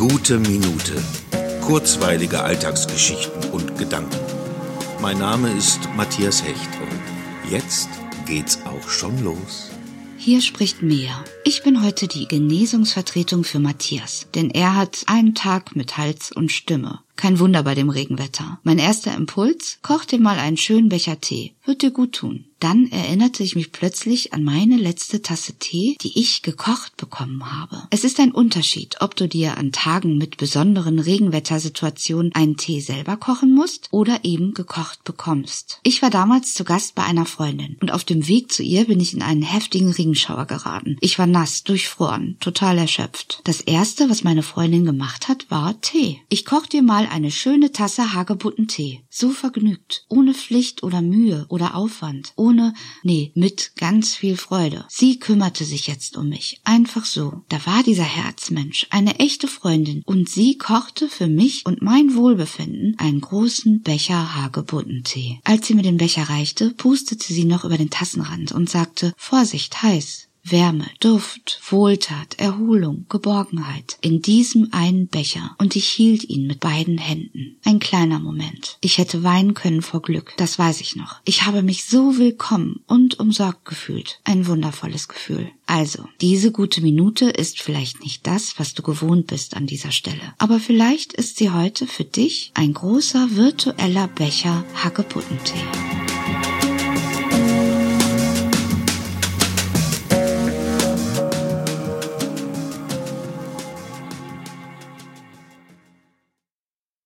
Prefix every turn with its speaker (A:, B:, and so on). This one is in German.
A: Gute Minute. Kurzweilige Alltagsgeschichten und Gedanken. Mein Name ist Matthias Hecht und jetzt geht's auch schon los.
B: Hier spricht Mea. Ich bin heute die Genesungsvertretung für Matthias, denn er hat einen Tag mit Hals und Stimme. Kein Wunder bei dem Regenwetter. Mein erster Impuls, koch dir mal einen schönen Becher Tee. Wird dir gut tun. Dann erinnerte ich mich plötzlich an meine letzte Tasse Tee, die ich gekocht bekommen habe. Es ist ein Unterschied, ob du dir an Tagen mit besonderen Regenwettersituationen einen Tee selber kochen musst oder eben gekocht bekommst. Ich war damals zu Gast bei einer Freundin und auf dem Weg zu ihr bin ich in einen heftigen Regenschauer geraten. Ich war nass, durchfroren, total erschöpft. Das erste, was meine Freundin gemacht hat, war Tee. Ich koch dir mal eine schöne Tasse Hagebuttentee. So vergnügt, ohne Pflicht oder Mühe oder Aufwand, ohne, nee, mit ganz viel Freude. Sie kümmerte sich jetzt um mich, einfach so. Da war dieser Herzmensch, eine echte Freundin, und sie kochte für mich und mein Wohlbefinden einen großen Becher Hagebuttentee. Als sie mir den Becher reichte, pustete sie noch über den Tassenrand und sagte, Vorsicht, heiß. Wärme, Duft, Wohltat, Erholung, Geborgenheit in diesem einen Becher und ich hielt ihn mit beiden Händen. Ein kleiner Moment. Ich hätte weinen können vor Glück, das weiß ich noch. Ich habe mich so willkommen und umsorgt gefühlt. Ein wundervolles Gefühl. Also, diese gute Minute ist vielleicht nicht das, was du gewohnt bist an dieser Stelle, aber vielleicht ist sie heute für dich ein großer virtueller Becher Hackeputtentee.